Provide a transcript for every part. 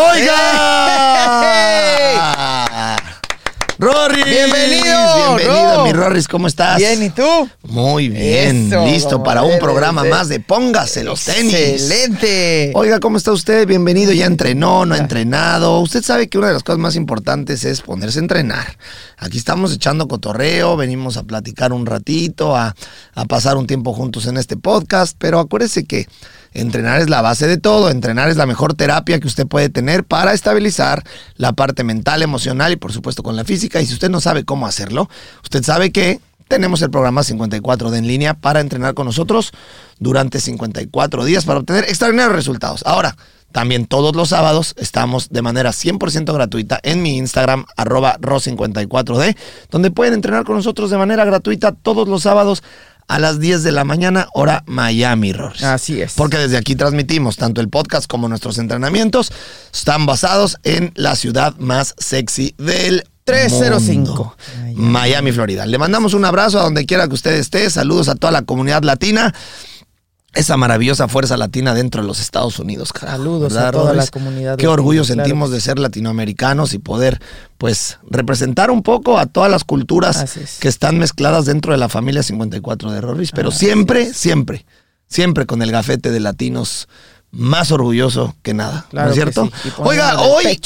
¡Oiga! Rory. Bienvenido, Bienvenido, Ro. mi Rorris, ¿cómo estás? Bien, ¿y tú? Muy bien, Eso, listo para un programa más de Póngase los tenis. Excelente. Oiga, ¿cómo está usted? Bienvenido, ya entrenó, no ha entrenado. Usted sabe que una de las cosas más importantes es ponerse a entrenar. Aquí estamos echando cotorreo, venimos a platicar un ratito, a, a pasar un tiempo juntos en este podcast, pero acuérdese que entrenar es la base de todo, entrenar es la mejor terapia que usted puede tener para estabilizar la parte mental, emocional y por supuesto con la física. Y si usted no sabe cómo hacerlo, usted sabe que tenemos el programa 54 de en línea para entrenar con nosotros durante 54 días para obtener extraordinarios resultados. Ahora, también todos los sábados estamos de manera 100% gratuita en mi Instagram, arroba ro54d, donde pueden entrenar con nosotros de manera gratuita todos los sábados a las 10 de la mañana, hora Miami, Rorris. Así es. Porque desde aquí transmitimos tanto el podcast como nuestros entrenamientos. Están basados en la ciudad más sexy del 305. mundo, Miami, Florida. Le mandamos un abrazo a donde quiera que usted esté. Saludos a toda la comunidad latina. Esa maravillosa fuerza latina dentro de los Estados Unidos. carajo, Saludos a ¿verdad, toda la comunidad Qué latina, orgullo claro sentimos de ser latinoamericanos y poder, pues, representar un poco a todas las culturas es. que están mezcladas dentro de la familia 54 de Rorris, pero siempre, siempre, siempre con el gafete de latinos más orgulloso que nada. Claro ¿No es cierto? sí, Oiga, hoy,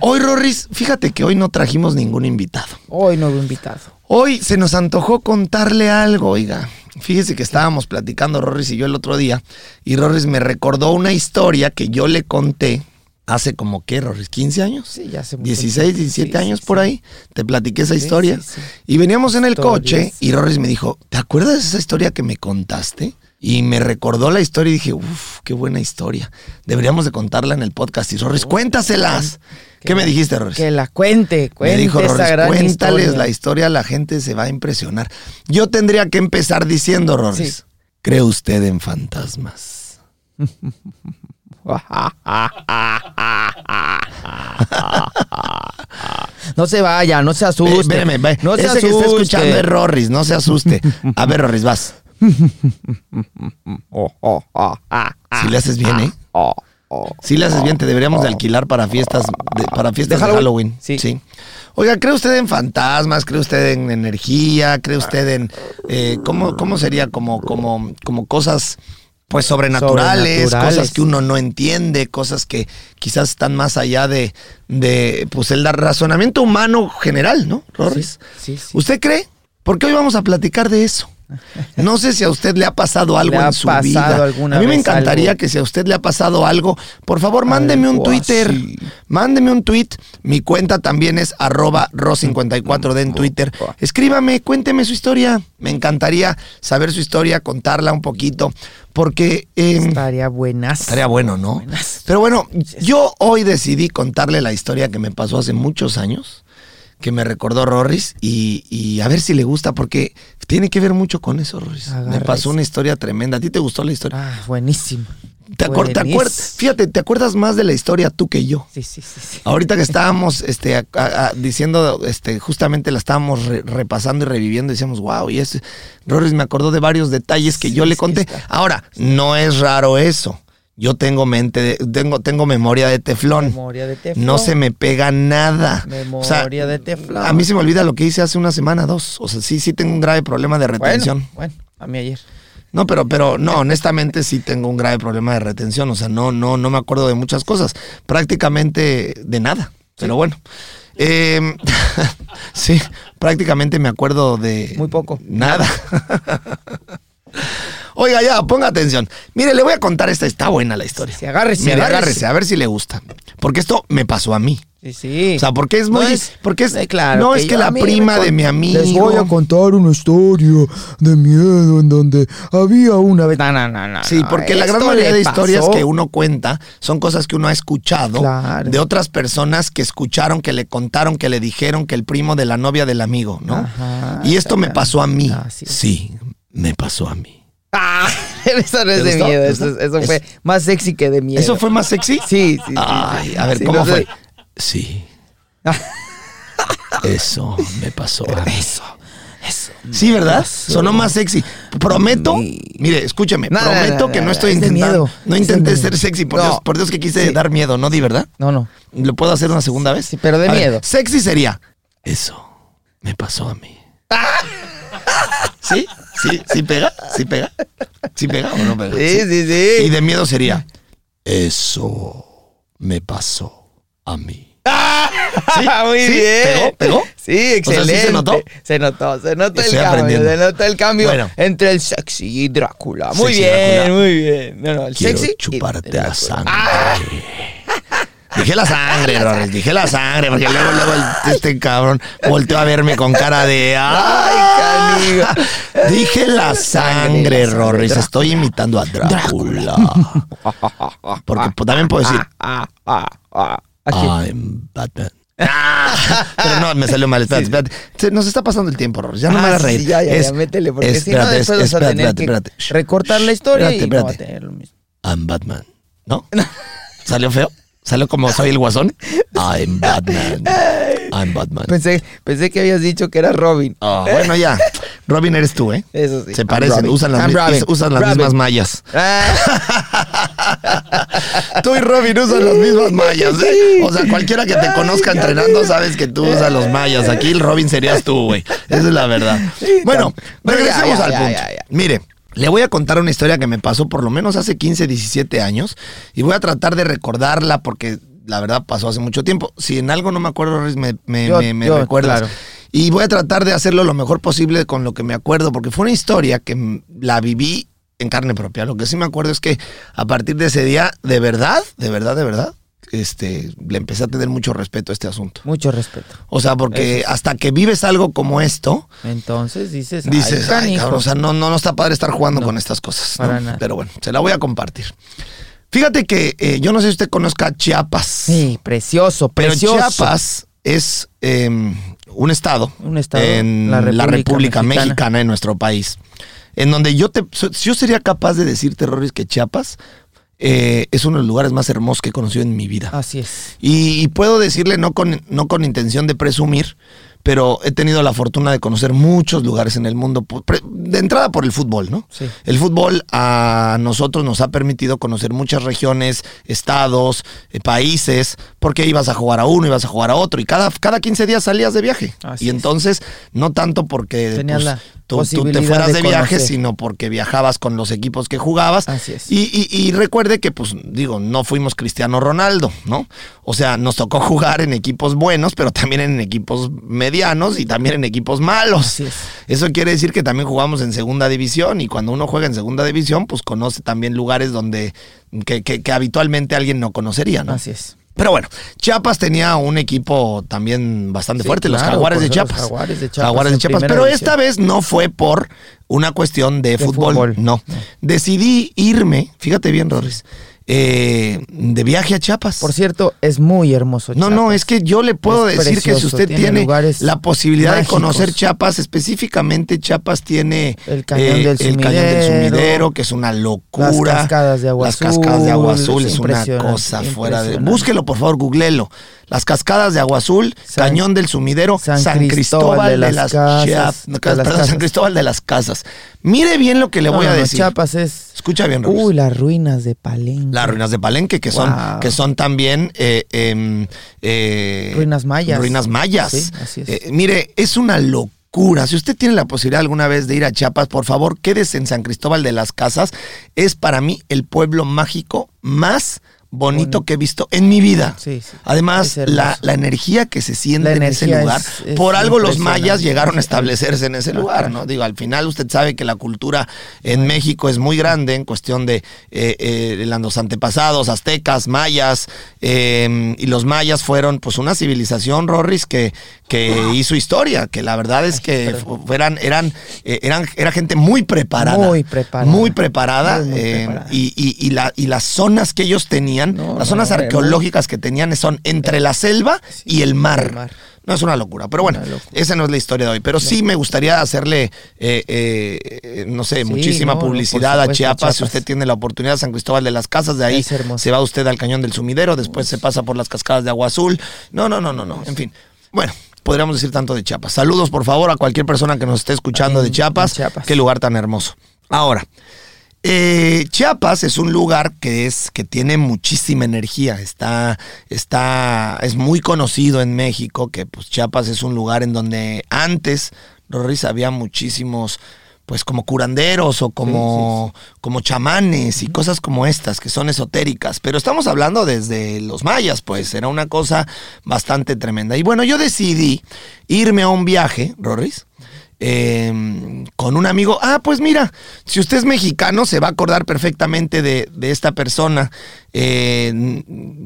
hoy, Rorris, fíjate que hoy no trajimos ningún invitado. Hoy nuevo invitado. Hoy se nos antojó contarle algo, oiga. Fíjese que estábamos platicando Rorris y yo el otro día, y Rorris me recordó una historia que yo le conté hace como, ¿qué, Rorris? ¿15 años? Sí, ya hace mucho 16, tiempo. 17 Sí, años sí, por ahí. Te platiqué esa historia. Y veníamos en el Historias. coche y Rorris me dijo, ¿te acuerdas de esa historia que me contaste? Y me recordó la historia y dije, uff, qué buena historia. Deberíamos de contarla en el podcast. Y Rorris, cuéntaselas. ¿Qué me dijiste, Rorris? Que la cuente, cuente Me dijo Rorris, cuéntales historia. la historia, la gente se va a impresionar. Yo tendría que empezar diciendo, Rorris, Sí. ¿cree usted en fantasmas? No se vaya, no se asuste. Eh, espérame, ve, no se ese asuste. que está escuchando es Rorris, no se asuste. A ver, Rorris, vas. Si le haces bien, ¿eh? Si le haces bien, te deberíamos de alquilar para fiestas de, para fiestas ¿De de Halloween? Halloween. Sí. Oiga, ¿cree usted en fantasmas? ¿Cree usted en energía? ¿Cree usted en eh, cómo, cómo sería como, como, como cosas pues sobrenaturales, Sobrenaturales. cosas que uno no entiende, cosas que quizás están más allá de, de pues el razonamiento humano general, ¿no, Rorris? Sí, sí. ¿Usted cree? Porque hoy vamos a platicar de eso. No sé si a usted le ha pasado algo ¿Le ha en su pasado vida. alguna a mí me encantaría algo? que si a usted le ha pasado algo, por favor, mándeme un Twitter. así. Mándeme un tweet. Mi cuenta también es arroba ro54d en Twitter. Escríbame, cuénteme su historia. Me encantaría saber su historia, contarla un poquito, porque em, Estaría buenas. estaría bueno, ¿no? Buenas. Pero bueno, yo hoy decidí contarle la historia que me pasó hace muchos años, que me recordó Rorris, y, y a ver si le gusta, porque tiene que ver mucho con eso, Rorris. Me pasó una historia tremenda. ¿A ti te gustó la historia? Ah, buenísimo. ¿Te, acuer- te acuer- buenísimo. Fíjate, ¿te acuerdas más de la historia tú que yo? Sí, sí, sí. sí. Ahorita que estábamos este, a- a- a- diciendo, este, justamente la estábamos re- repasando y reviviendo, decíamos, wow, y es, Rorris me acordó de varios detalles que Sí, yo le conté. Ahora, no es raro eso. Yo tengo mente, de- tengo, tengo memoria de teflón. Memoria de teflón. No se me pega nada. Memoria de teflón. A mí se me olvida lo que hice hace una semana, dos. O sea, sí, sí tengo un grave problema de retención. Bueno, bueno, a mí ayer. No, pero, pero no, honestamente sí tengo un grave problema de retención. O sea, no, no, no me acuerdo de muchas cosas. Prácticamente de nada. Pero bueno. Eh, sí, prácticamente me acuerdo de. Muy poco. Nada. Oiga, ya, ponga atención. Mire, le voy a contar esta. Está buena la historia. Sí, agárrese, Mire, agárrese. agárrese, a ver si le gusta. Porque esto me pasó a mí. Sí, sí. O sea, porque es muy. No es- porque es. eh, claro, no que es que yo- la mí prima me de mi amigo. Les voy a contar una historia de miedo en donde había una vez. No, no, no, no. Sí, porque la gran mayoría de historias pasó. que uno cuenta son cosas que uno ha escuchado Claro. de otras personas que escucharon, que le contaron, que le dijeron que el primo de la novia del amigo, ¿no? Ajá, y esto me pasó a mí. Ah, sí. sí, me pasó a mí. Ah, eso no es ¿Te de gustó? miedo. ¿Te Eso, Es- fue más sexy que de miedo. ¿Eso fue más sexy? Sí, sí, sí. Ay, a ver, Sí, ¿cómo no sé. fue? Sí. Eso me pasó a mí. Eso. Eso. Sí, ¿verdad? Sonó más sexy. Prometo, Mi- mire, No, no, prometo no, que no, estoy es intentando. miedo, No intenté ser sexy, por. Dios, por Dios que quise Sí. dar miedo, ¿no? ¿Di verdad? No, no. ¿Lo puedo hacer una segunda vez? Sí, pero de A ver, miedo. sexy sería. Eso me pasó a mí. ¿Sí? ¿Sí? ¿Sí pega? ¿Sí pega? ¿Sí pega o no pega? Sí, sí, Y sí. de miedo sería. Eso me pasó a mí. ¿Sí? Muy ¿Sí? bien. ¿Pegó? ¿Pegó? Sí, excelente. ¿sí se notó? Se notó, se notó el cambio. aprendiendo. Se notó el cambio Bueno. entre el sexy y Drácula. Muy Sexy bien, Drácula. muy bien. No, no, el Quiero sexy. y chuparte la Drácula. sangre. Ah, Dije la sangre, Rorris, dije la sangre, porque luego, luego el- este cabrón volteó a verme con cara de ¡Ay! Dije la sangre, Rorris, estoy imitando a Drácula. Porque pues, también puedo decir, ah, ah, ah. I'm Batman. Ah, pero no, me salió mal, espérate, espérate. Se- Nos está pasando el tiempo, Rorris, ya no me Ah, hagas sí, reír. Ya, ya, Es- ya, métele, porque si no, espérate, después vas a espérate, tener espérate, recortar la historia Espérate, y no va a espérate. tener lo mismo. I'm Batman. ¿No? ¿Salió feo? ¿Salió como soy el guasón? I'm Batman. I'm Batman. Pensé, pensé que habías dicho que era Robin. Ah, bueno, ya. Robin eres tú, ¿eh? Eso sí. Se I'm parecen, Robin. usan las, I'm mi- Robin. usan las mismas mallas. Tú y Robin usan las mismas mallas, ¿eh? O sea, cualquiera que te conozca entrenando sabes que tú usas los mallas. Aquí el Robin serías tú, güey. Esa es la verdad. Bueno, ya, regresemos ya, al punto. ya. Mire, le voy a contar una historia que me pasó por lo menos hace 15, 17 años y voy a tratar de recordarla porque la verdad pasó hace mucho tiempo. Si en algo no me acuerdo, me, me, Yo- me- me yo, recuerdas. claro. Y voy a tratar de hacerlo lo mejor posible con lo que me acuerdo, porque fue una historia que la viví en carne propia. Lo que sí me acuerdo es que a partir de ese día, de verdad, de verdad, de verdad, este, le empecé a tener mucho respeto a este asunto. Mucho respeto. O sea, porque hasta que vives algo como esto, Entonces dices, ay, dices, ay, canijo. cabrón, o sea, no, no, no está padre estar jugando No, con estas cosas. ¿no? para nada. Pero bueno, se la voy a compartir. Fíjate que eh, yo no sé si usted conozca Chiapas. Sí, precioso, Pero precioso. Chiapas es eh, un estado, Un estado, en la la República Mexicana. Mexicana. en nuestro país, en donde yo te, yo sería capaz de decirte, Roris, que Chiapas eh, es uno de los lugares más hermosos que he conocido en mi vida. Así es. Y, y puedo decirle, no con, no con intención de presumir, pero he tenido la fortuna de conocer muchos lugares en el mundo, de entrada por el fútbol, ¿no? Sí. El fútbol a nosotros nos ha permitido conocer muchas regiones, estados, eh, países, porque ibas a jugar a uno, ibas a jugar a otro, y cada, cada 15 días salías de viaje. Así y es. entonces, no tanto porque Tenías pues, la tú, te fueras de de, viaje, conocer. sino porque viajabas con los equipos que jugabas. Así es. Y, y- y recuerde que, pues, digo, no fuimos Cristiano Ronaldo, ¿no? O sea, nos tocó jugar en equipos buenos, pero también en equipos medianos y también en equipos malos. Así es. Eso quiere decir que también jugamos en segunda división y cuando uno juega en segunda división, pues conoce también lugares donde que, que- que habitualmente alguien no conocería, ¿no? Así es. Pero bueno, Chiapas tenía un equipo también bastante Sí, fuerte, los Jaguares de los Chiapas. Jaguares de Chiapas Jaguares de Chiapas. Pero esta vez no fue por una cuestión de, De fútbol, fútbol. No. Decidí irme, fíjate bien, Rorris, eh, de viaje a Chiapas. Por cierto, es muy hermoso. No, no, es que yo le puedo Es decir que si usted tiene la posibilidad mágicos. de conocer Chiapas, específicamente Chiapas tiene eh, El cañón del el cañón del Sumidero, sumidero, que es una locura. las cascadas de agua Las cascadas de agua azul azul, es una cosa fuera de. Búsquelo, por favor, googlelo. Las cascadas de agua azul, San- cañón del sumidero, San, San Cristóbal, Cristóbal de de las, Casas, Chiapas. de las perdón, San. Cristóbal de las Casas. Mire bien lo que le No, voy a no, decir. Chiapas es. Escucha bien. Uy, las ruinas de Palenque. Las ruinas de Palenque, que son, que son también eh, em, eh, Ruinas mayas. Ruinas mayas. Sí, así es. Eh, mire, es una locura. Si usted tiene la posibilidad alguna vez de ir a Chiapas, por favor, quédese en San Cristóbal de las Casas. Es para mí el pueblo mágico más bonito Bonito. que he visto en mi vida. Sí, sí. Además, la, la energía que se siente en ese lugar, es- es por algo los mayas llegaron a establecerse en ese lugar, ¿no? Digo, al final usted sabe que la cultura en México es muy grande en cuestión de eh, eh, los antepasados, aztecas, mayas, eh, y los mayas fueron pues una civilización, Rorris, que, que hizo historia, que la verdad es que eran, eran, eh, eran, era gente muy preparada. Muy preparada. Muy preparada. Muy, muy preparada. y, y- y la- y las zonas que ellos tenían, No, las zonas arqueológicas que tenían son entre la selva y el mar. el mar. No es una locura, pero bueno, locura. esa no es la historia de hoy. Pero sí me gustaría hacerle, eh, eh, no sé, Sí, muchísima no, publicidad a Chiapas. Si usted tiene la oportunidad, San Cristóbal de las Casas, de ahí se va usted al Cañón del Sumidero, después se pasa por las cascadas de Agua Azul. No, no, no, no, no, en fin. Bueno, podríamos decir tanto de Chiapas. Saludos, por favor, a cualquier persona que nos esté escuchando de Chiapas. Qué lugar tan hermoso. Ahora, eh, Chiapas es un lugar que es que tiene muchísima energía. Está, está, es muy conocido en México que pues Chiapas es un lugar en donde antes, Rorris, había muchísimos, pues como curanderos o como, como chamanes y cosas como estas que son esotéricas. Pero estamos hablando desde los mayas, pues era una cosa bastante tremenda. Y bueno, yo decidí irme a un viaje, Rorris eh, con un amigo. Ah, pues mira, si usted es mexicano, se va a acordar perfectamente de, de esta persona. Eh,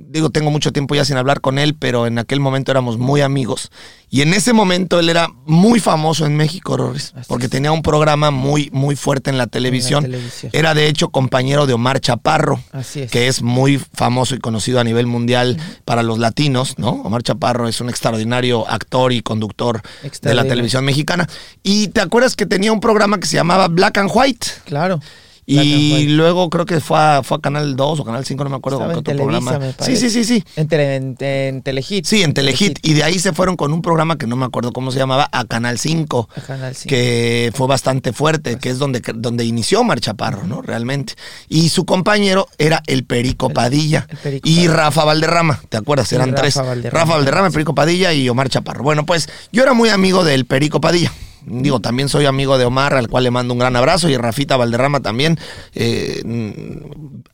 digo, tengo mucho tiempo ya sin hablar con él, pero en aquel momento éramos muy amigos. Y en ese momento él era muy famoso en México, Rorris, Así porque tenía un programa muy, muy fuerte en la televisión. televisión. Era de hecho compañero de Omar Chaparro Así es. que es muy famoso y conocido a nivel mundial para los latinos, ¿no? Omar Chaparro es un extraordinario actor y conductor de la televisión mexicana. Y te acuerdas que tenía un programa que se llamaba Black and White. Claro. Y luego creo que fue a, fue a Canal 2 o Canal 5, no me acuerdo Estaba con en qué otro Televisa, programa. Sí, sí, sí, sí. En, tele, en, en Telehit. Sí, en Telehit. Y de ahí se fueron con un programa que no me acuerdo cómo se llamaba, a Canal 5. A Canal 5. Que fue bastante fuerte, que es donde, donde inició Omar Chaparro, ¿no? Realmente. Y su compañero era el Perico Padilla. el Perico y Padilla. Rafa Valderrama, ¿te acuerdas? Eran Rafa tres. Valderrama. Rafa Valderrama, el Perico Padilla y Omar Chaparro. Bueno, pues yo era muy amigo del Perico Padilla. Digo, también soy amigo de Omar, al cual le mando un gran abrazo, y Rafita Valderrama también. Eh,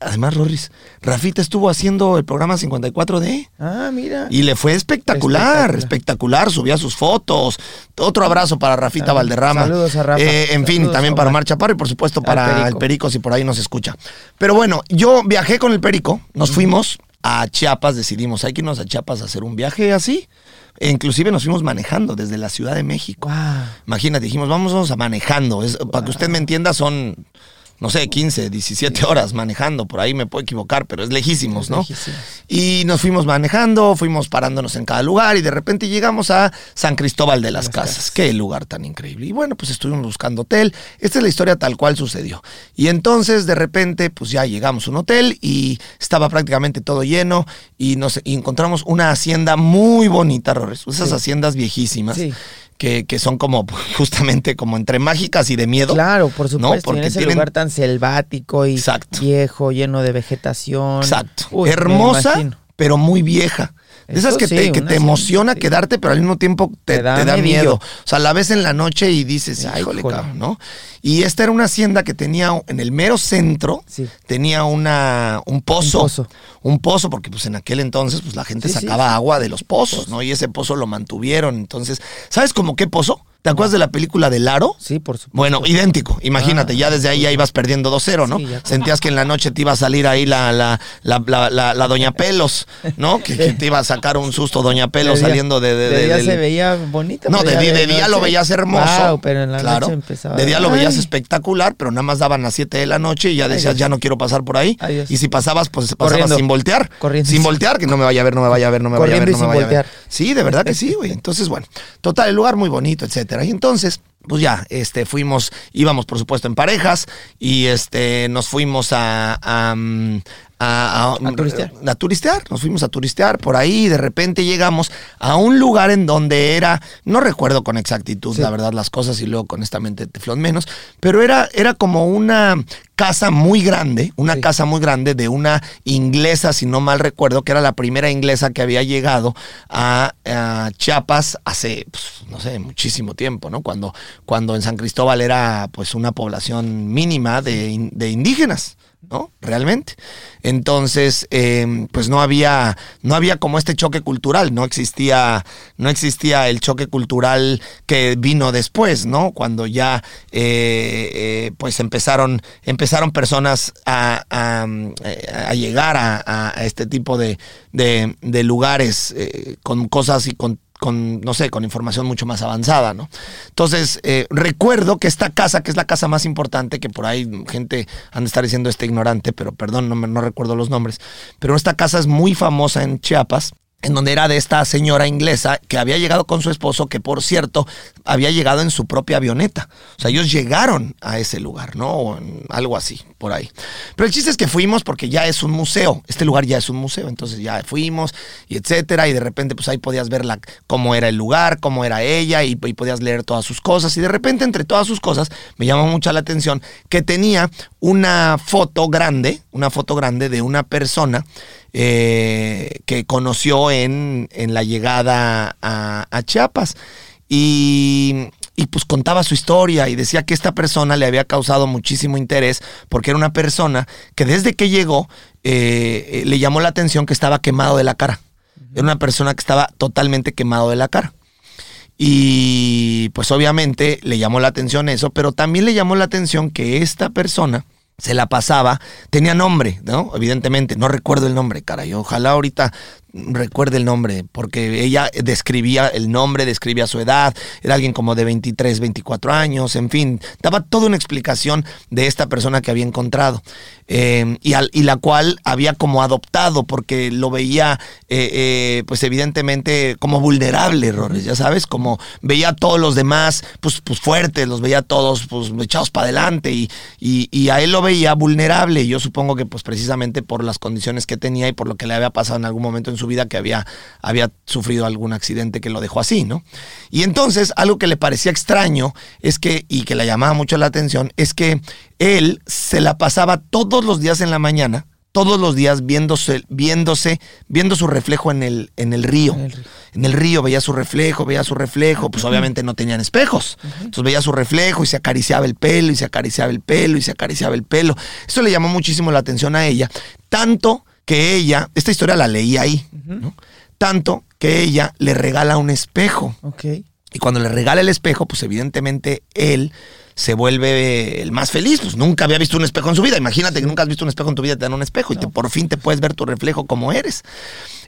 además, Rorris, Rafita estuvo haciendo el programa 54D. Ah, mira. Y le fue espectacular, Espectacular. espectacular, subía sus fotos. Otro abrazo para Rafita También. Valderrama. Saludos a Rafa. Eh, en fin, también para Omar. Chaparro y por supuesto para Perico. el Perico, si por ahí nos escucha. Pero bueno, yo viajé con el Perico, nos fuimos a Chiapas, decidimos, hay que irnos a Chiapas a hacer un viaje así. E inclusive nos fuimos manejando desde la Ciudad de México. Guau. Imagínate, dijimos, vamos a manejando. Es- Para que usted me entienda, son, no sé, 15, 17 horas manejando. Por ahí me puedo equivocar, pero es lejísimos, ¿no? Lejísimos. Y nos fuimos manejando, fuimos parándonos en cada lugar y de repente llegamos a San Cristóbal de las, Las Casas. Casas. Qué lugar tan increíble. Y bueno, pues estuvimos buscando hotel. Esta es la historia tal cual sucedió. Y entonces de repente, pues ya llegamos a un hotel y estaba prácticamente todo lleno y nos y encontramos una hacienda muy bonita, Rores. Esas Sí. haciendas viejísimas. Sí. Que, que son como justamente como entre mágicas y de miedo. Claro, por ¿no? supuesto. en Porque ese tienen- lugar tan selvático y Exacto. viejo, lleno de vegetación. Exacto. Uy, Hermosa, pero muy vieja. De esas que, sí, te, que emociona sí. quedarte, pero al mismo tiempo te, Te da te da medillo. miedo. O sea, la ves en la noche y dices, Ay, híjole, cabrón, ¿no? Y esta era una hacienda que tenía en el mero centro, Sí. tenía una, un pozo. Un pozo. Un pozo, porque pues en aquel entonces pues la gente sacaba agua de los pozos, ¿no? Y ese pozo lo mantuvieron. Entonces, ¿sabes cómo qué pozo? ¿Te acuerdas de la película del aro? Sí, por supuesto. Bueno, idéntico. Imagínate, Ah, ya desde ahí ya ibas perdiendo 2-0, ¿no? Sí. Sentías que en la noche te iba a salir ahí la, la, la, la, la- la Doña Pelos, ¿no? Que, que te iba a sacar un susto Doña Pelos De saliendo de... de, de de- día del- se veía bonita. no, de, día lo veías hermoso. Guau, pero en la claro. noche empezaba. De día lo veías espectacular, pero nada más daban las 7 de la noche y ya decías, ya no quiero pasar por ahí. Ay, y si pasabas, pues pasabas Corriendo. sin voltear. Corriendo. Sin voltear, que no me vaya a ver, no me vaya a ver, no me vaya a ver, Corriendo no me sin vaya a ver. voltear. Sí, de verdad que sí, güey. Entonces, bueno, total, el lugar muy bonito, etcétera. Y entonces, pues ya, este, fuimos, íbamos por supuesto en parejas y este, nos fuimos a, a, a, A turistear. a turistear, nos fuimos a turistear por ahí y de repente llegamos a un lugar en donde era, no recuerdo con exactitud, Sí. la verdad, las cosas y luego honestamente teflón menos, pero era, era como una casa muy grande, una Sí. casa muy grande de una inglesa, si no mal recuerdo, que era la primera inglesa que había llegado a, a Chiapas hace, pues, no sé, muchísimo tiempo, ¿no? Cuando, cuando en San Cristóbal era pues una población mínima de, de indígenas. ¿No? Realmente. Entonces, eh, pues no había, no había como este choque cultural, no existía, no existía el choque cultural que vino después, ¿no? Cuando ya, eh, eh, pues empezaron, empezaron personas a, a, a llegar a, este tipo de, de, lugares eh, con cosas y con con, no sé, con información mucho más avanzada, ¿no? Entonces, eh, recuerdo que esta casa, que es la casa más importante, que por ahí gente han de estar diciendo este ignorante, pero perdón, no, no recuerdo los nombres, pero esta casa es muy famosa en Chiapas en donde era de esta señora inglesa que había llegado con su esposo, que por cierto había llegado en su propia avioneta. O sea, ellos llegaron a ese lugar, ¿no? O algo así, por ahí. Pero el chiste es que fuimos porque ya es un museo. Este lugar ya es un museo. Entonces ya fuimos y etcétera. Y de repente, pues ahí podías ver la, cómo era el lugar, cómo era ella y, y podías leer todas sus cosas. Y de repente, entre todas sus cosas, me llamó mucho la atención que tenía una foto grande, una foto grande de una persona eh, que conoció en, en la llegada a, a Chiapas. Y, y, pues contaba su historia y decía que esta persona le había causado muchísimo interés porque era una persona que desde que llegó eh, le llamó la atención que estaba quemado de la cara. Era una persona que estaba totalmente quemado de la cara. Y pues obviamente le llamó la atención eso, pero también le llamó la atención que esta persona se la pasaba, tenía nombre, ¿no? Evidentemente, no recuerdo el nombre, caray. Ojalá ahorita recuerde el nombre, porque ella describía el nombre, describía su edad, era alguien como de 23, 24 años, en fin, daba toda una explicación de esta persona que había encontrado eh, y, al, y, la cual había como adoptado, porque lo veía, eh, eh, pues evidentemente, como vulnerable, errores, ya sabes, como veía a todos los demás, pues, pues fuertes, los veía a todos, pues echados para adelante y, y, a él lo veía vulnerable, yo supongo que pues precisamente por las condiciones que tenía y por lo que le había pasado en algún momento en su vida que había, había sufrido algún accidente que lo dejó así, ¿no? Y entonces algo que le parecía extraño es que, y que le llamaba mucho la atención, es que él se la pasaba todos los días en la mañana, todos los días viéndose, viéndose, viendo su reflejo en el, en el río. En el río. En el río veía su reflejo, veía su reflejo, pues obviamente no tenían espejos. Entonces veía su reflejo y se acariciaba el pelo, y se acariciaba el pelo, y se acariciaba el pelo. Eso le llamó muchísimo la atención a ella. Tanto que ella, esta historia la leí ahí, ¿no? tanto que ella le regala un espejo. Ok. Y cuando le regala el espejo, pues evidentemente él se vuelve el más feliz. Pues nunca había visto un espejo en su vida. Imagínate que nunca has visto un espejo en tu vida, te dan un espejo y te, por fin te puedes ver tu reflejo como eres.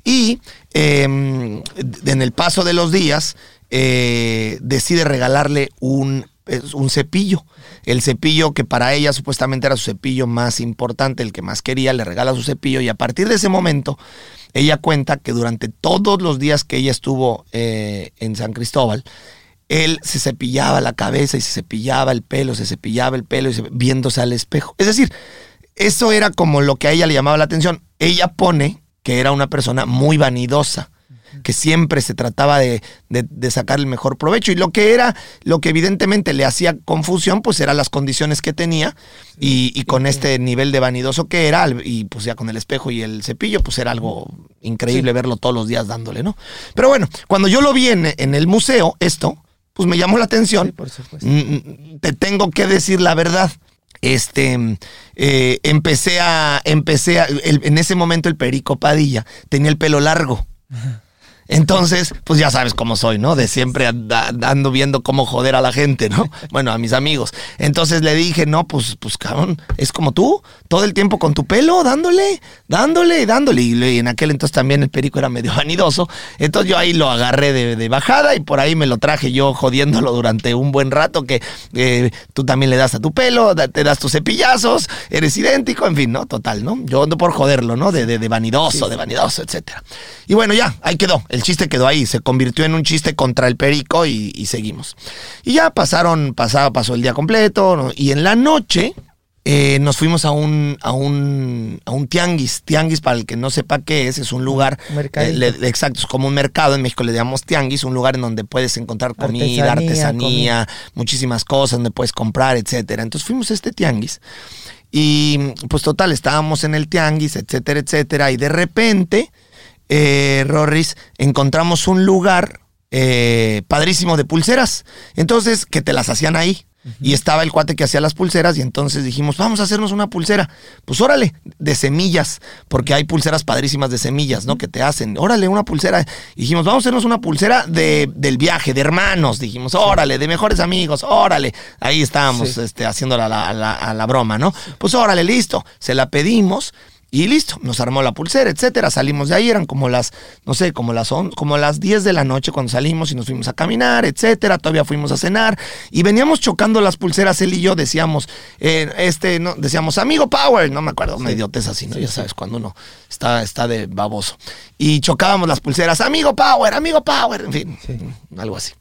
Y eh, en el paso de los días, eh, decide regalarle un, un cepillo. El cepillo que para ella supuestamente era su cepillo más importante, el que más quería, le regala su cepillo y a partir de ese momento ella cuenta que durante todos los días que ella estuvo eh, en San Cristóbal, él se cepillaba la cabeza y se cepillaba el pelo, se cepillaba el pelo y se, viéndose al espejo. Es decir, eso era como lo que a ella le llamaba la atención. Ella pone que era una persona muy vanidosa que siempre se trataba de, de, de, sacar el mejor provecho. Y lo que era, lo que evidentemente le hacía confusión, pues eran las condiciones que tenía y, y con este nivel de vanidoso que era, y pues ya con el espejo y el cepillo, pues era algo increíble verlo todos los días dándole, ¿no? Pero bueno, cuando yo lo vi en, en el museo, esto, pues me llamó la atención. Sí, por supuesto. Te tengo que decir la verdad este eh, empecé a empecé a, el, en ese momento el perico Padilla tenía el pelo largo Ajá. Entonces, pues ya sabes cómo soy, ¿no? De siempre ando viendo cómo joder a la gente, ¿no? Bueno, a mis amigos. Entonces le dije, no, pues, pues cabrón, es como tú, todo el tiempo con tu pelo, dándole, dándole, dándole. Y en aquel entonces también el perico era medio vanidoso. Entonces yo ahí lo agarré de, de bajada y por ahí me lo traje yo jodiéndolo durante un buen rato, que eh, tú también le das a tu pelo, te das tus cepillazos, eres idéntico, en fin, ¿no? Total, ¿no? Yo ando por joderlo, ¿no? De, de, de vanidoso, sí. de vanidoso, etcétera. Y bueno, ya, ahí quedó. El chiste quedó ahí, se convirtió en un chiste contra el perico y, y seguimos. Y ya pasaron, pasaba, pasó el día completo, ¿no? y en la noche eh, nos fuimos a un, a, un, a un tianguis. Tianguis, para el que no sepa qué es, es un lugar. Eh, le, exacto, es como un mercado. En México le llamamos tianguis, un lugar en donde puedes encontrar comida, artesanía, artesanía muchísimas cosas, donde puedes comprar, etcétera. Entonces fuimos a este tianguis. Y pues total, estábamos en el tianguis, etcétera, etcétera. Y de repente eh, Rorris, encontramos un lugar eh, padrísimo de pulseras. Entonces, que te las hacían ahí. Uh -huh. Y estaba el cuate que hacía las pulseras y entonces dijimos, vamos a hacernos una pulsera. Pues órale, de semillas, porque hay pulseras padrísimas de semillas, ¿no? Que te hacen, órale, una pulsera. Y dijimos, vamos a hacernos una pulsera de, del viaje, de hermanos. Dijimos, órale, de mejores amigos, órale. Ahí estábamos sí. este, haciendo la, la, la, la, broma, ¿no? Pues órale, listo. Se la pedimos Y listo, nos armó la pulsera, etcétera. Salimos de ahí, eran como las, no sé, como las, on- como las 10 de la noche cuando salimos y nos fuimos a caminar, etcétera. Todavía fuimos a cenar y veníamos chocando las pulseras, él y yo decíamos, eh, este, no, decíamos, amigo Power, no me acuerdo, una idiotez así, ¿no? ya sabes, cuando uno está, está de baboso. Y chocábamos las pulseras, amigo Power, amigo Power, en fin, algo así.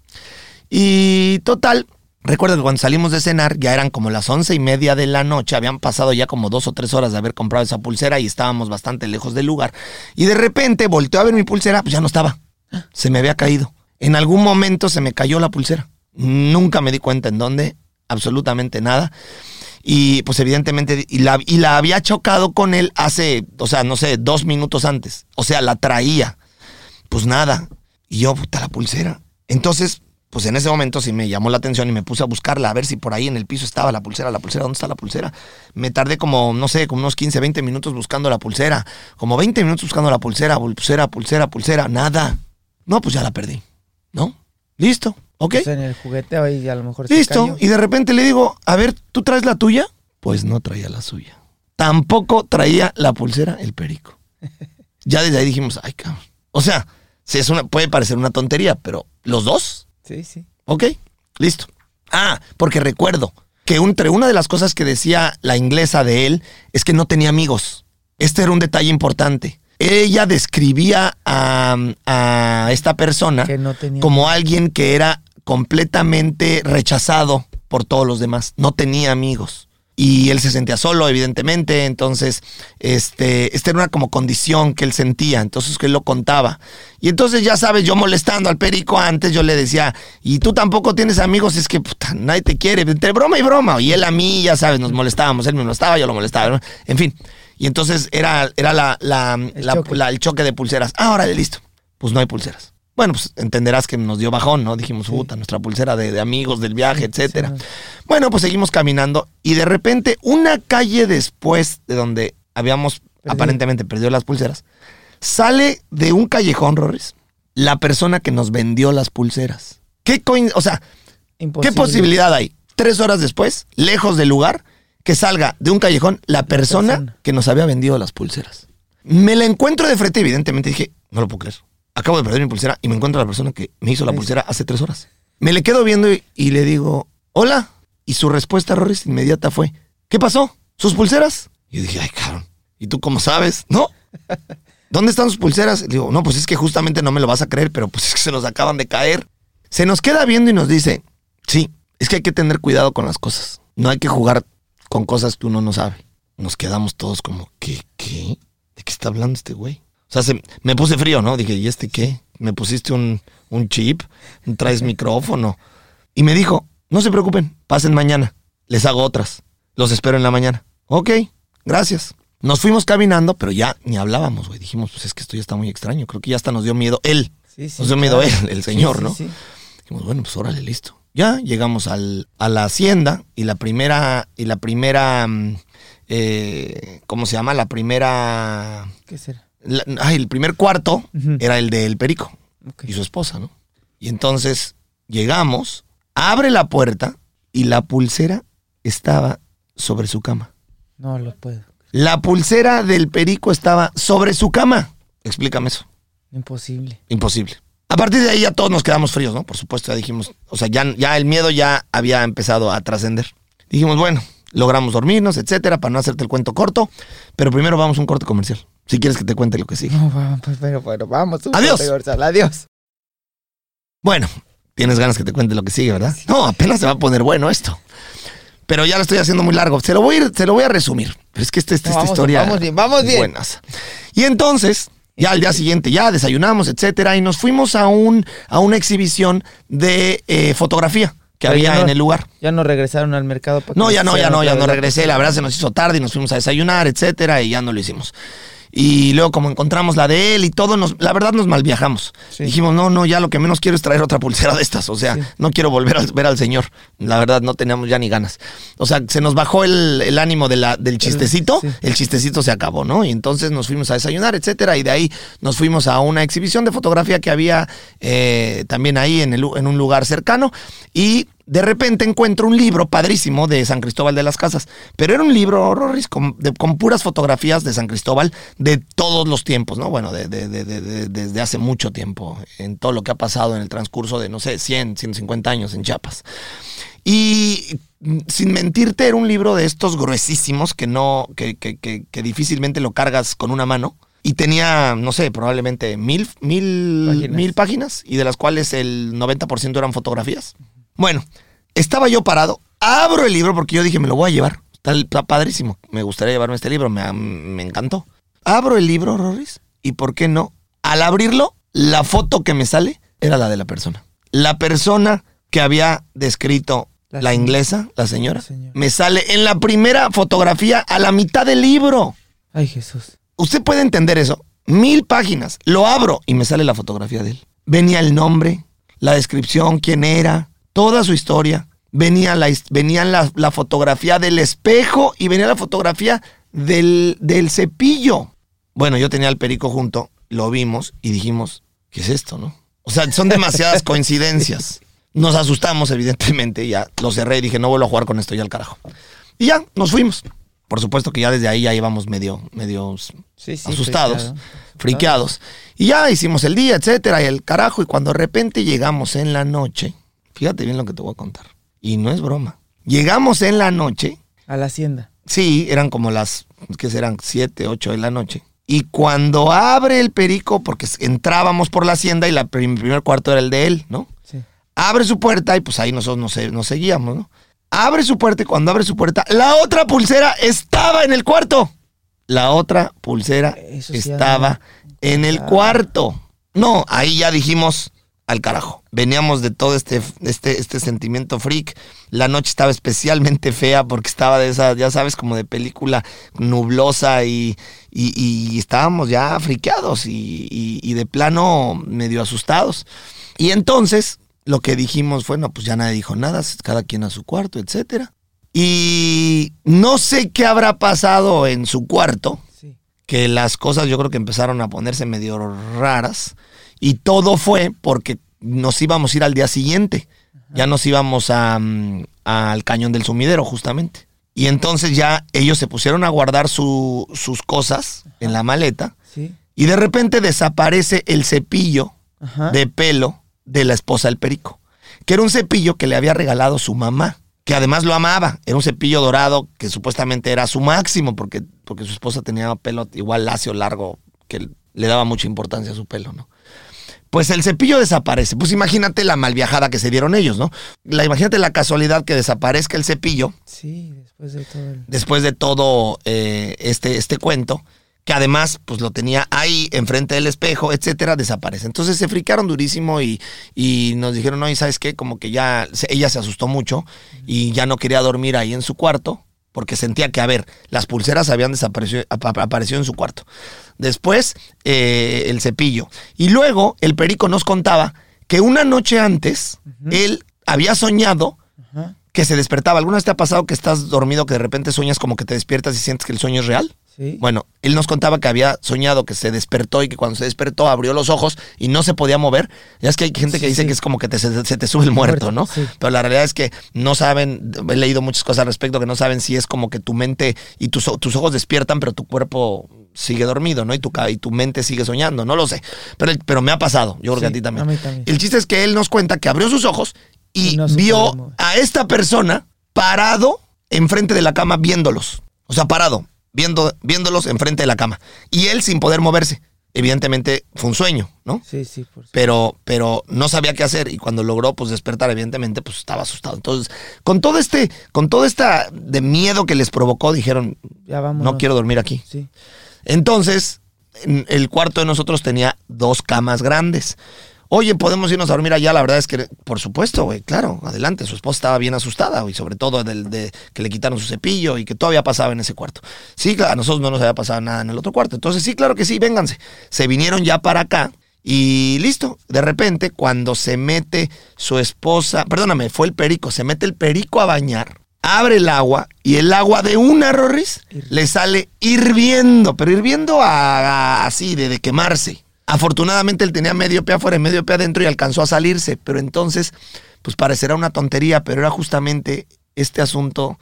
Y total, recuerdo que cuando salimos de cenar ya eran como las once y media de la noche, habían pasado ya como dos o tres horas de haber comprado esa pulsera y estábamos bastante lejos del lugar. Y de repente volteó a ver mi pulsera, pues ya no estaba. Se me había caído. En algún momento se me cayó la pulsera. Nunca me di cuenta en dónde, absolutamente nada. Y pues evidentemente, y la, y la había chocado con él hace, o sea, no sé, dos minutos antes. O sea, la traía. Pues nada. Y yo, puta, la pulsera. Entonces, pues en ese momento sí me llamó la atención y me puse a buscarla, a ver si por ahí en el piso estaba la pulsera, la pulsera, ¿dónde está la pulsera? Me tardé como, no sé, como unos 15, 20 minutos buscando la pulsera. Como 20 minutos buscando la pulsera, pulsera, pulsera, pulsera, nada. No, pues ya la perdí. ¿No? Listo, ¿ok? Pues en el jugueteo ahí a lo mejor se Listo. cayó. Y de repente le digo, a ver, ¿tú traes la tuya? Pues no traía la suya. Tampoco traía la pulsera el perico. Ya desde ahí dijimos, ay, cabrón. O sea, sí es una, puede parecer una tontería, pero ¿los dos? Sí, sí. Ok, listo. Ah, porque recuerdo que entre una de las cosas que decía la inglesa de él es que no tenía amigos. Este era un detalle importante. Ella describía a, a esta persona no como alguien que era completamente rechazado por todos los demás. No tenía amigos. Y él se sentía solo, evidentemente. Entonces, este, esta era una como condición que él sentía. Entonces, que él lo contaba. Y entonces, ya sabes, yo molestando al perico antes, yo le decía, y tú tampoco tienes amigos, es que puta, nadie te quiere. Entre broma y broma. Y él a mí, ya sabes, nos molestábamos. Él me molestaba, yo lo molestaba. ¿no? En fin. Y entonces era, era la, la- la- choque. la- el choque de pulseras. Ah, órale, listo. Pues no hay pulseras. Bueno, pues entenderás que nos dio bajón, ¿no? Dijimos, puta, nuestra pulsera de, de amigos, del viaje, etcétera. sí. Bueno, pues seguimos caminando y de repente, una calle después de donde habíamos aparentemente perdido las pulseras, sale de un callejón, Rorris, la persona que nos vendió las pulseras. ¿Qué coin o sea, ¿qué posibilidad hay? Tres horas después, lejos del lugar, que salga de un callejón la persona, persona. que nos había vendido las pulseras. Me la encuentro de frente, evidentemente dije, no lo puedo creer. Acabo de perder mi pulsera y me encuentro a la persona que me hizo la pulsera hace tres horas. Me le quedo viendo y, y le digo, hola. Y su respuesta, Rorris, inmediata fue, ¿qué pasó? ¿Sus pulseras? Y yo dije, ay, cabrón. ¿Y tú cómo sabes? ¿No? ¿Dónde están sus pulseras? Le digo, no, pues es que justamente no me lo vas a creer, pero pues es que se nos acaban de caer. Se nos queda viendo y nos dice, sí, es que hay que tener cuidado con las cosas. No hay que jugar con cosas que uno no sabe. Nos quedamos todos como, ¿qué? ¿Qué? ¿De qué está hablando este güey? O sea, se- me puse frío, ¿no? Dije, ¿y este qué? ¿Me pusiste un, un chip? ¿Traes micrófono? Y me dijo, no se preocupen, pasen mañana. Les hago otras. Los espero en la mañana. Ok, gracias. Nos fuimos caminando, pero ya ni hablábamos, güey. Dijimos, pues es que esto ya está muy extraño. Creo que ya hasta nos dio miedo él. Sí, sí, nos dio miedo él, el señor, sí, ¿no? Dijimos, bueno, pues órale, listo. Ya llegamos al, a la hacienda y la primera, y la primera, mm, eh, ¿cómo se llama? La primera, ¿Qué será? La- ay, el primer cuarto era el del perico y su esposa, ¿no? Y entonces llegamos, abre la puerta y la pulsera estaba sobre su cama. No lo puedo. La pulsera del perico estaba sobre su cama. Explícame eso. Imposible. Imposible. A partir de ahí ya todos nos quedamos fríos, ¿no? Por supuesto, ya dijimos, o sea, ya, ya el miedo ya había empezado a trascender. Dijimos, bueno, logramos dormirnos, etcétera, para no hacerte el cuento corto, pero primero vamos a un corte comercial. Si quieres que te cuente lo que sigue. No, pues, pero bueno, vamos. un Adiós. corte comercial. Adiós. Bueno, tienes ganas que te cuente lo que sigue, ¿verdad? No, apenas se va a poner bueno esto. Pero ya lo estoy haciendo muy largo. Se lo voy a, ir- se lo voy a resumir. Pero es que esta, esta, No, esta vamos- historia. vamos bien, vamos bien. Buenas. Y entonces, ya al día siguiente, ya desayunamos, etcétera, y nos fuimos a, un, a una exhibición de eh, fotografía que Pero había no- en el lugar. Ya no regresaron al mercado. para No, ya no, ya no, ya no regresé. La verdad se nos hizo tarde y nos fuimos a desayunar, etcétera, y ya no lo hicimos. Y luego como encontramos la de él y todo, nos, la verdad nos malviajamos. Sí. Dijimos, no, no, ya lo que menos quiero es traer otra pulsera de estas. O sea, Sí. no quiero volver a ver al señor. La verdad no teníamos ya ni ganas. O sea, se nos bajó el, el ánimo de la, del chistecito. sí. El chistecito se acabó, ¿no? Y entonces nos fuimos a desayunar, etcétera. Y de ahí nos fuimos a una exhibición de fotografía que había eh, también ahí en, el, en un lugar cercano. Y de repente encuentro un libro padrísimo de San Cristóbal de las Casas, pero era un libro, Rorris, con, de- con puras fotografías de San Cristóbal de todos los tiempos, ¿no? Bueno, de- de- de- de- de- desde hace mucho tiempo, en todo lo que ha pasado en el transcurso de, no sé, 100, 150 años en Chiapas. Y sin mentirte, era un libro de estos gruesísimos que no, que, que- que- que difícilmente lo cargas con una mano. Y tenía, no sé, probablemente mil, mil, Páginas. mil páginas, y de las cuales el 90% eran fotografías. Bueno, estaba yo parado, abro el libro porque yo dije, me lo voy a llevar. Está, está padrísimo. Me gustaría llevarme este libro, me, me encantó. Abro el libro, Rorris, y ¿por qué no? Al abrirlo, la foto que me sale era la de la persona. La persona que había descrito La inglesa, la señora, La señora. me sale en la primera fotografía a la mitad del libro. Ay, Jesús. ¿Usted puede entender eso? Mil páginas. Lo abro y me sale la fotografía de él. Venía el nombre, la descripción, quién era, toda su historia. Venía la, venía la, la fotografía del espejo y venía la fotografía del, del cepillo. Bueno, yo tenía al perico junto, lo vimos y dijimos, ¿qué es esto, no? O sea, son demasiadas coincidencias. Nos asustamos, evidentemente, y ya lo cerré y dije, no vuelvo a jugar con esto ya al carajo. Y ya, nos fuimos. Por supuesto que ya desde ahí ya íbamos medio, medio Sí, sí. asustados, friqueado. friqueados. Y ya hicimos el día, etcétera, y el carajo. Y cuando de repente llegamos en la noche, fíjate bien lo que te voy a contar. Y no es broma. Llegamos en la noche, A la hacienda. sí, eran como las, que serán? Siete, ocho de la noche. Y cuando abre el perico, porque entrábamos por la hacienda y la prim- primer cuarto era el de él, ¿no? Sí. Abre su puerta y pues ahí nosotros nos, se- nos seguíamos, ¿no? Abre su puerta y cuando abre su puerta, la otra pulsera estaba en el cuarto. La otra pulsera sí, estaba no. en el cuarto. No, ahí ya dijimos al carajo. Veníamos de todo este, este, este sentimiento freak. La noche estaba especialmente fea porque estaba de esa, ya sabes, como de película nublosa y, y- y estábamos ya friqueados y, y- de plano medio asustados. Y entonces lo que dijimos fue, no, pues ya nadie dijo nada, cada quien a su cuarto, etcétera. Y no sé qué habrá pasado en su cuarto, Sí. que las cosas yo creo que empezaron a ponerse medio raras y todo fue porque nos íbamos a ir al día siguiente. Ya nos íbamos a, mm, al cañón del sumidero justamente. Y entonces ya ellos se pusieron a guardar su- sus cosas en la maleta Sí. y de repente desaparece el cepillo Ajá. de pelo de la esposa del perico, que era un cepillo que le había regalado su mamá, que además lo amaba, era un cepillo dorado que supuestamente era su máximo porque, porque su esposa tenía pelo igual lacio, largo, que le daba mucha importancia a su pelo, ¿no? Pues el cepillo desaparece. Pues imagínate la malviajada que se dieron ellos, ¿no? La, imagínate la casualidad que desaparezca el cepillo Sí, después de todo el... después de todo eh, este, este cuento, que además pues lo tenía ahí enfrente del espejo, etcétera, desaparece. Entonces se fricaron durísimo y, y nos dijeron, no, y sabes qué, como que ya se- ella se asustó mucho y ya no quería dormir ahí en su cuarto. Porque sentía que, a ver, las pulseras habían desaparecido ap- aparecido en su cuarto. Después, eh, el cepillo. Y luego, el perico nos contaba que una noche antes, él había soñado que se despertaba. ¿Alguna vez te ha pasado que estás dormido, que de repente sueñas como que te despiertas y sientes que el sueño es real? Sí. Bueno, él nos contaba que había soñado que se despertó y que cuando se despertó abrió los ojos y no se podía mover. Ya es que hay gente que dice sí. que es como que te- se, se te sube el muerto, ¿no? sí. Pero la realidad es que no saben, he leído muchas cosas al respecto, que no saben si es como que tu mente y tus, tus ojos despiertan, pero tu cuerpo sigue dormido, ¿no? Y tu, y tu mente sigue soñando, no lo sé. Pero, pero me ha pasado, yo creo que a ti también. a mí también. El chiste es que él nos cuenta que abrió sus ojos y, Y no se vio a esta persona parado enfrente de la cama viéndolos. O sea, parado, viendo, viéndolos enfrente de la cama. Y él sin poder moverse. Evidentemente fue un sueño, ¿no? Sí, sí, por supuesto. Pero, pero no sabía qué hacer y cuando logró pues despertar, evidentemente, pues estaba asustado. Entonces, con todo este, con todo esta de miedo que les provocó, dijeron, Ya vamos. no quiero dormir aquí. Sí. Entonces, en- el cuarto de nosotros tenía dos camas grandes. Oye, ¿podemos irnos a dormir allá? La verdad es que, por supuesto, güey, claro, adelante. Su esposa estaba bien asustada, güey, sobre todo del, de que le quitaron su cepillo y que todavía pasaba en ese cuarto. Sí, a nosotros no nos había pasado nada en el otro cuarto. Entonces, sí, claro que sí, vénganse. Se vinieron ya para acá y listo. De repente, cuando se mete su esposa, perdóname, fue el perico, se mete el perico a bañar, abre el agua y el agua de una Rorris le sale hirviendo, pero hirviendo a- así, de, de quemarse. Afortunadamente él tenía medio pie afuera y medio pie adentro y alcanzó a salirse, pero entonces pues parecerá una tontería, pero era justamente este asunto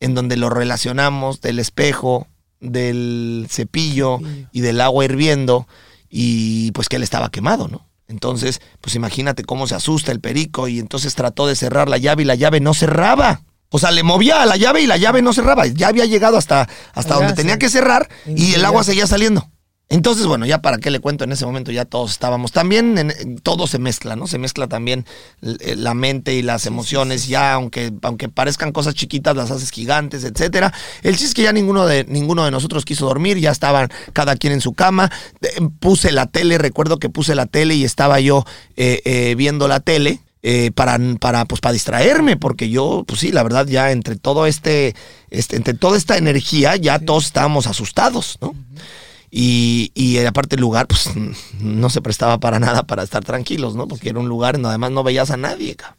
en donde lo relacionamos del espejo, del cepillo y del agua hirviendo y pues que él estaba quemado, ¿no? Entonces, pues imagínate cómo se asusta el perico y entonces trató de cerrar la llave y la llave no cerraba. O sea, le movía a la llave y la llave no cerraba. Ya había llegado hasta, hasta Allá, donde tenía que cerrar y el agua seguía saliendo. Entonces, bueno, ya para qué le cuento, en ese momento ya todos estábamos. También en- todo se mezcla, ¿no? Se mezcla también eh, la mente y las emociones, ya aunque, aunque parezcan cosas chiquitas, las haces gigantes, etcétera. El chiste es que ya ninguno de, ninguno de nosotros quiso dormir, ya estaban cada quien en su cama. Eh, Puse la tele, recuerdo que puse la tele y estaba yo eh, eh, viendo la tele. eh, para, para, pues, para distraerme, porque yo, pues sí, la verdad, ya entre todo este, este entre toda esta energía, ya todos estábamos asustados, ¿no? Y, y aparte el lugar, pues no se prestaba para nada para estar tranquilos, ¿no? Porque era un lugar en donde además no veías a nadie. cabrón.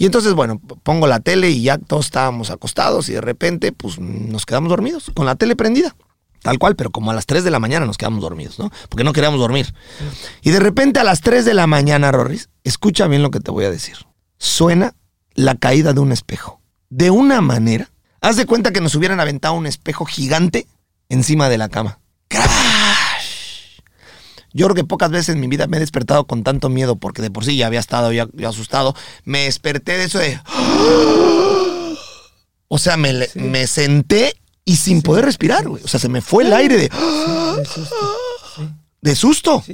Y entonces, bueno, pongo la tele y ya todos estábamos acostados y de repente, pues nos quedamos dormidos, con la tele prendida. Tal cual, pero como a las 3 de la mañana nos quedamos dormidos, ¿no? Porque no queríamos dormir. Y de repente a las 3 de la mañana, Rorris, escucha bien lo que te voy a decir. Suena la caída de un espejo. De una manera, haz de cuenta que nos hubieran aventado un espejo gigante encima de la cama. Yo creo que pocas veces en mi vida me he despertado con tanto miedo, porque de por sí ya había estado ya, ya asustado. Me desperté de eso de. O sea, me, me senté y sin poder respirar, güey. O sea, se me fue el aire de, De susto. Sí, de susto.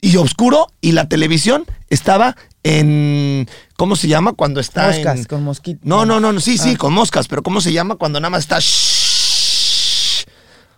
Y oscuro, y la televisión estaba en. ¿Cómo se llama? Cuando está Moscas en. con mosquitos. No, no, no, no, sí, sí, Ah. con moscas, pero ¿cómo se llama cuando nada más está shhh?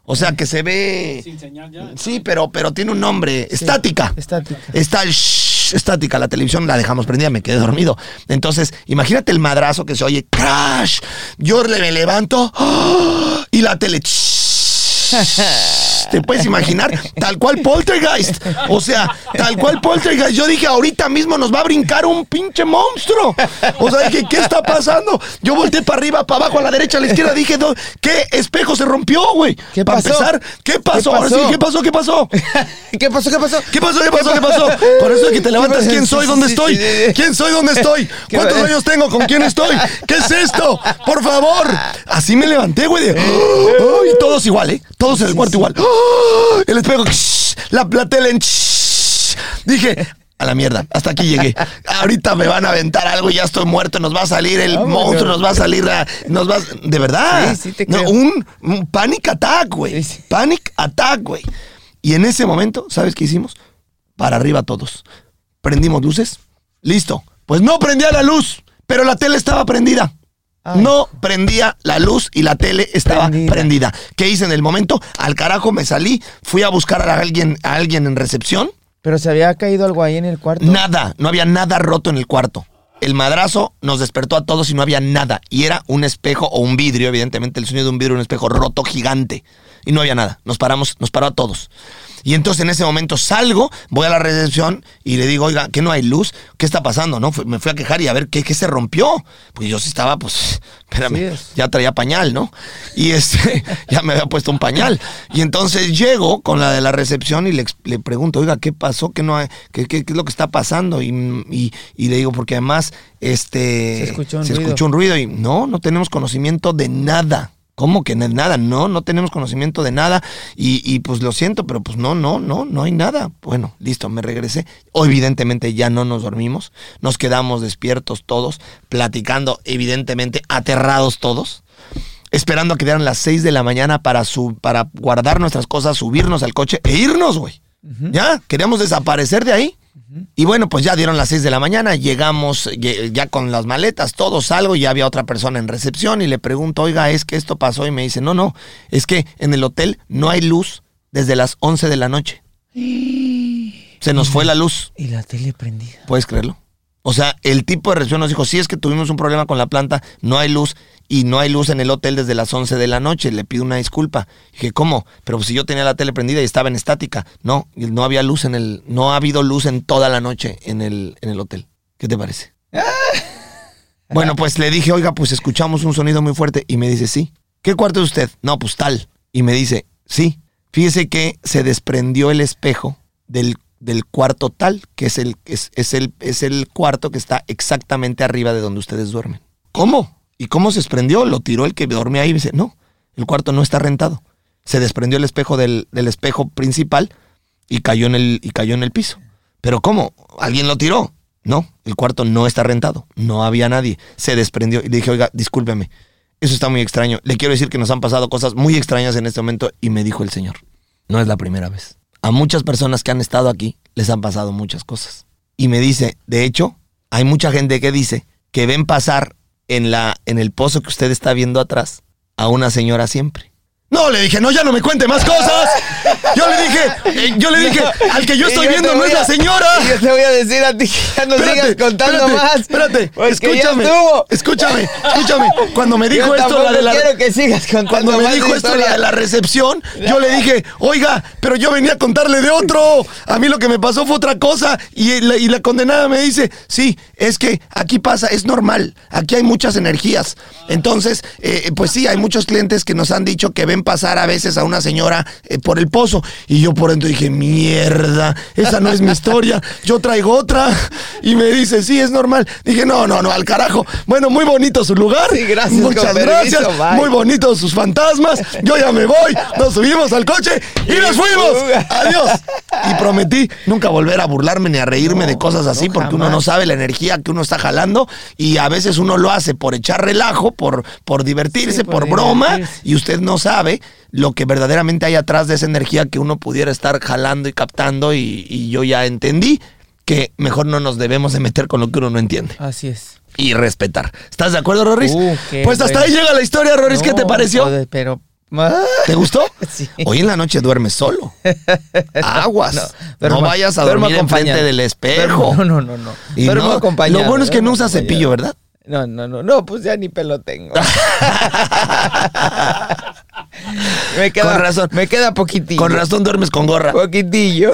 O sea, que se ve Sin señal ya. Sí, pero pero tiene un nombre, Sí, estática. Estática. Está el shhh, estática, la televisión la dejamos prendida, me quedé dormido. Entonces, imagínate el madrazo que se oye, crash. Yo le me levanto ¡ah! y la tele ¿Te puedes imaginar? Tal cual poltergeist. O sea, tal cual poltergeist. Yo dije, ahorita mismo nos va a brincar un pinche monstruo. O sea, dije, ¿qué está pasando? Yo volteé para arriba, para abajo, a la derecha, a la izquierda. Dije, "No, ¿qué espejo se rompió, güey? ¿Qué Para pasó? empezar, ¿qué pasó? Ahora sí, pasó? ¿qué pasó? ¿Qué pasó? ¿Qué pasó? ¿Qué pasó? ¿Qué pasó? ¿Qué pasó? ¿Qué pasó? Por eso es que te levantas. pasó? ¿Quién soy? ¿Dónde estoy? ¿Quién soy? ¿Dónde estoy? ¿Qué ¿Cuántos pasó? años tengo? ¿Con quién estoy? ¿Qué es esto? Por favor. Así me levanté, güey. de, ¡oh! Y todos igual, ¿eh? Todos en el cuarto igual. ¡Oh! El espejo. La, la tele. Dije. A la mierda, hasta aquí llegué. Ahorita me van a aventar algo y ya estoy muerto. Nos va a salir el monstruo, nos va a salir la. Nos va, de verdad. Sí, sí te No, creo. un, un panic attack, güey. Sí. Panic attack, güey. Y en ese momento, ¿sabes qué hicimos? Para arriba todos. Prendimos luces. Listo. Pues no prendía la luz, pero la tele estaba prendida. Ay. No prendía la luz y la tele estaba prendida. Prendida. ¿Qué hice en el momento? Al carajo me salí, fui a buscar a alguien, a alguien en recepción. Pero se había caído algo ahí en el cuarto. Nada, no había nada roto en el cuarto. El madrazo nos despertó a todos y no había nada. Y era un espejo o un vidrio, evidentemente el sonido de un vidrio, un espejo roto gigante. Y no había nada. Nos paramos, nos paró a todos. Y entonces en ese momento salgo, voy a la recepción y le digo, oiga, ¿qué no hay luz? ¿Qué está pasando? No, me fui a quejar y a ver qué, qué se rompió. Pues yo sí estaba, pues, espérame, Sí ya traía pañal, ¿no? Y este, ya me había puesto un pañal. Y entonces llego con la de la recepción y le, le pregunto, oiga, ¿qué pasó? ¿Qué, no hay, qué, qué- qué es lo que está pasando? Y, y- y le digo, porque además, este, Se escuchó un se ruido. escuchó un ruido y no, no tenemos conocimiento de nada. ¿Cómo que nada? No, no tenemos conocimiento de nada. Y, y, pues lo siento, pero pues no, no, no, no hay nada. Bueno, listo, me regresé. O evidentemente ya no nos dormimos. Nos quedamos despiertos todos, platicando, evidentemente aterrados todos. Esperando a que dieran las 6 de la mañana para, su, para guardar nuestras cosas, subirnos al coche e irnos, güey. Ya, queríamos desaparecer de ahí. Y bueno, pues ya dieron las 6 de la mañana, llegamos ya con las maletas, todo salgo, y ya había otra persona en recepción y le pregunto, oiga, es que esto pasó y me dice, no, no, es que en el hotel no hay luz desde las 11 de la noche. Se nos fue la luz, Y la tele prendida. ¿puedes creerlo? O sea, el tipo de recepción nos dijo, sí es que tuvimos un problema con la planta, no hay luz y no hay luz en el hotel desde las 11 de la noche, le pido una disculpa. dije, ¿cómo? Pero si yo tenía la tele prendida y estaba en estática. No, no había luz en el, no ha habido luz en toda la noche en el, en el hotel. ¿Qué te parece? bueno, pues le dije, oiga, pues escuchamos un sonido muy fuerte y me dice, sí. ¿Qué cuarto es usted? No, pues tal. Y me dice, sí. Fíjese que se desprendió el espejo del, del cuarto tal, que es el, es, es el, es el cuarto que está exactamente arriba de donde ustedes duermen. ¿Cómo? ¿Y cómo se desprendió? Lo tiró el que dormía ahí y dice, no, el cuarto no está rentado. Se desprendió el espejo del, del espejo principal y cayó, en el, y cayó en el piso. ¿Pero cómo? ¿Alguien lo tiró? No, el cuarto no está rentado. No había nadie. Se desprendió y le dije, oiga, discúlpeme. Eso está muy extraño. Le quiero decir que nos han pasado cosas muy extrañas en este momento y me dijo el Señor, no es la primera vez. A muchas personas que han estado aquí les han pasado muchas cosas. Y me dice, de hecho, hay mucha gente que dice que ven pasar en, la, en el pozo que usted está viendo atrás a una señora siempre. No, le dije, no, ya no me cuente más cosas. Yo le dije, eh, yo le dije, al que yo estoy viendo no es la señora. y Yo te voy a decir a ti que ya no Espérate, sigas contando espérate, más. Espérate, escúchame. Escúchame, escúchame. Cuando me dijo Yo esto, la de la. quiero que sigas contando Cuando me más dijo esto la de la recepción, yo le dije, oiga, pero yo venía a contarle de otro. A mí lo que me pasó fue otra cosa. Y la, y la condenada me dice, sí, es que aquí pasa, es normal. Aquí hay muchas energías. Entonces, eh, pues sí, hay muchos clientes que nos han dicho que ven pasar a veces a una señora eh, por el pozo. Y yo por dentro dije, mierda, esa no es mi historia. Yo traigo otra. Y me dice, sí, es normal. Dije, no, no, no, al carajo. Bueno, muy bonito su lugar. Sí, gracias, Muchas permiso, gracias. Muy bonitos sus fantasmas. Yo ya me voy. Nos subimos al coche y nos fuimos. Adiós. Y prometí nunca volver a burlarme ni a reírme de cosas así no, porque uno no sabe la energía que uno está jalando y a veces uno lo hace por echar relajo, por, por divertirse, Sí, por, por broma y usted no sabe lo que verdaderamente hay atrás de esa energía que uno pudiera estar jalando y captando y, y yo ya entendí que mejor no nos debemos de meter con lo que uno no entiende Así es. y respetar. ¿Estás de acuerdo, Rorris? Uh, pues hasta bueno. ahí llega la historia, Rorris. ¿Qué te No, pareció? joder, pero. Ah, ¿Te gustó? Sí. Hoy en la noche duermes solo. Aguas. No, duermo- vayas a dormir enfrente del espejo. Duermo- No, no, no, no. Y Duermo no- acompañado, Lo bueno es que no usas cepillo, ¿verdad? No, no, no, no, pues ya ni pelo tengo. me queda, Con razón. Me queda poquitillo. Con razón duermes con gorra. Poquitillo.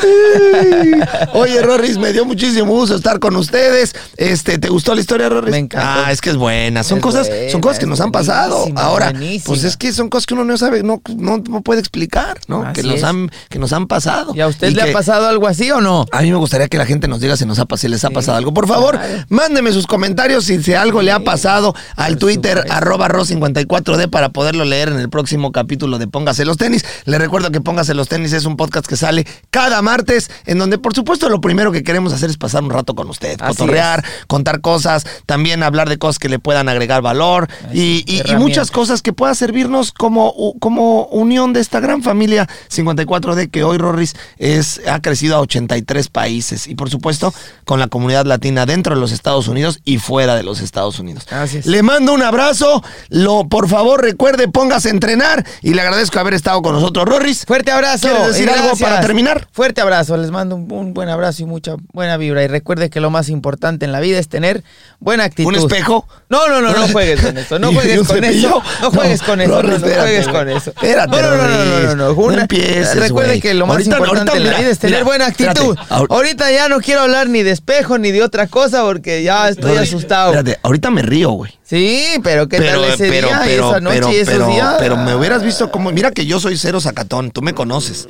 Oye, Rorris, me dio muchísimo gusto estar con ustedes. Este, ¿te gustó la historia, Rorris? Me encantó. Ah, es que es buena. Son Es cosas, buena, son cosas que nos han pasado. Ahora, buenísima. pues es que son cosas que uno no sabe, no, no, no puede explicar, ¿no? Así que nos es. han, que nos han pasado. ¿Y a usted Y le que- ha pasado algo así o no? A mí me gustaría que la gente nos diga si nos ha si les ha Sí, pasado algo. Por favor, claro. mándeme sus comentarios si, si algo le ha pasado al por Twitter supuesto. arroba ro54d para poderlo leer en el próximo capítulo de Póngase los tenis. Le recuerdo que Póngase los tenis es un podcast que sale cada martes en donde por supuesto lo primero que queremos hacer es pasar un rato con usted, Así cotorrear, contar cosas, también hablar de cosas que le puedan agregar valor y, muchas cosas que pueda servirnos como, como unión de esta gran familia 54D que hoy Rorris es, ha crecido a 83 países y por supuesto con la comunidad latina dentro de los Estados Unidos y fuera de los Estados Unidos. Así es. Le mando un abrazo, lo, por favor recuerde, póngase a entrenar y le agradezco haber estado con nosotros, Rorris. Fuerte abrazo. ¿Quieres decir y algo para terminar? Fuerte abrazo. Les mando un, un buen abrazo y mucha buena vibra. Y recuerde que lo más importante en la vida es tener buena actitud. ¿Un espejo? No, no, no, no juegues con eso. No ¿Y- y juegues con eso. No juegues No, con eso. no, juegues con eso. Espérate, no, no, no, no, no. Una- No empieces, Recuerde que lo más Ahorita- importante ahorita, en la mira, vida es tener mira, buena actitud. espérate. Ahorita ya no quiero hablar ni de espejo ni de otra cosa porque ya estoy asustado. Espérate, ahorita me río, güey. Sí, pero ¿qué pero, tal ese pero, día pero, esa noche y esos días? pero me hubieras visto como. Mira que yo soy cero sacatón, tú me conoces.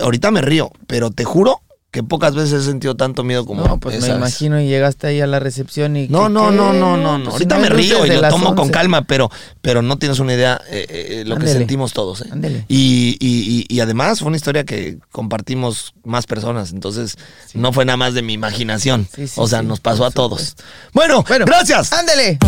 Ahorita me río, pero te juro que pocas veces he sentido tanto miedo como. No, pues me imagino y llegaste ahí a la recepción y... No, que- no, no, no, no, no. pues Ahorita si me no río y lo tomo con 11. calma, pero, pero no tienes una idea eh, eh, lo que sentimos todos. ¿eh? Ándele. Y, y, y, y además fue una historia que compartimos más personas, entonces no fue nada más de mi imaginación. Sí, sí, o sea, nos pasó a todos. Bueno, Bueno, gracias. Ándele.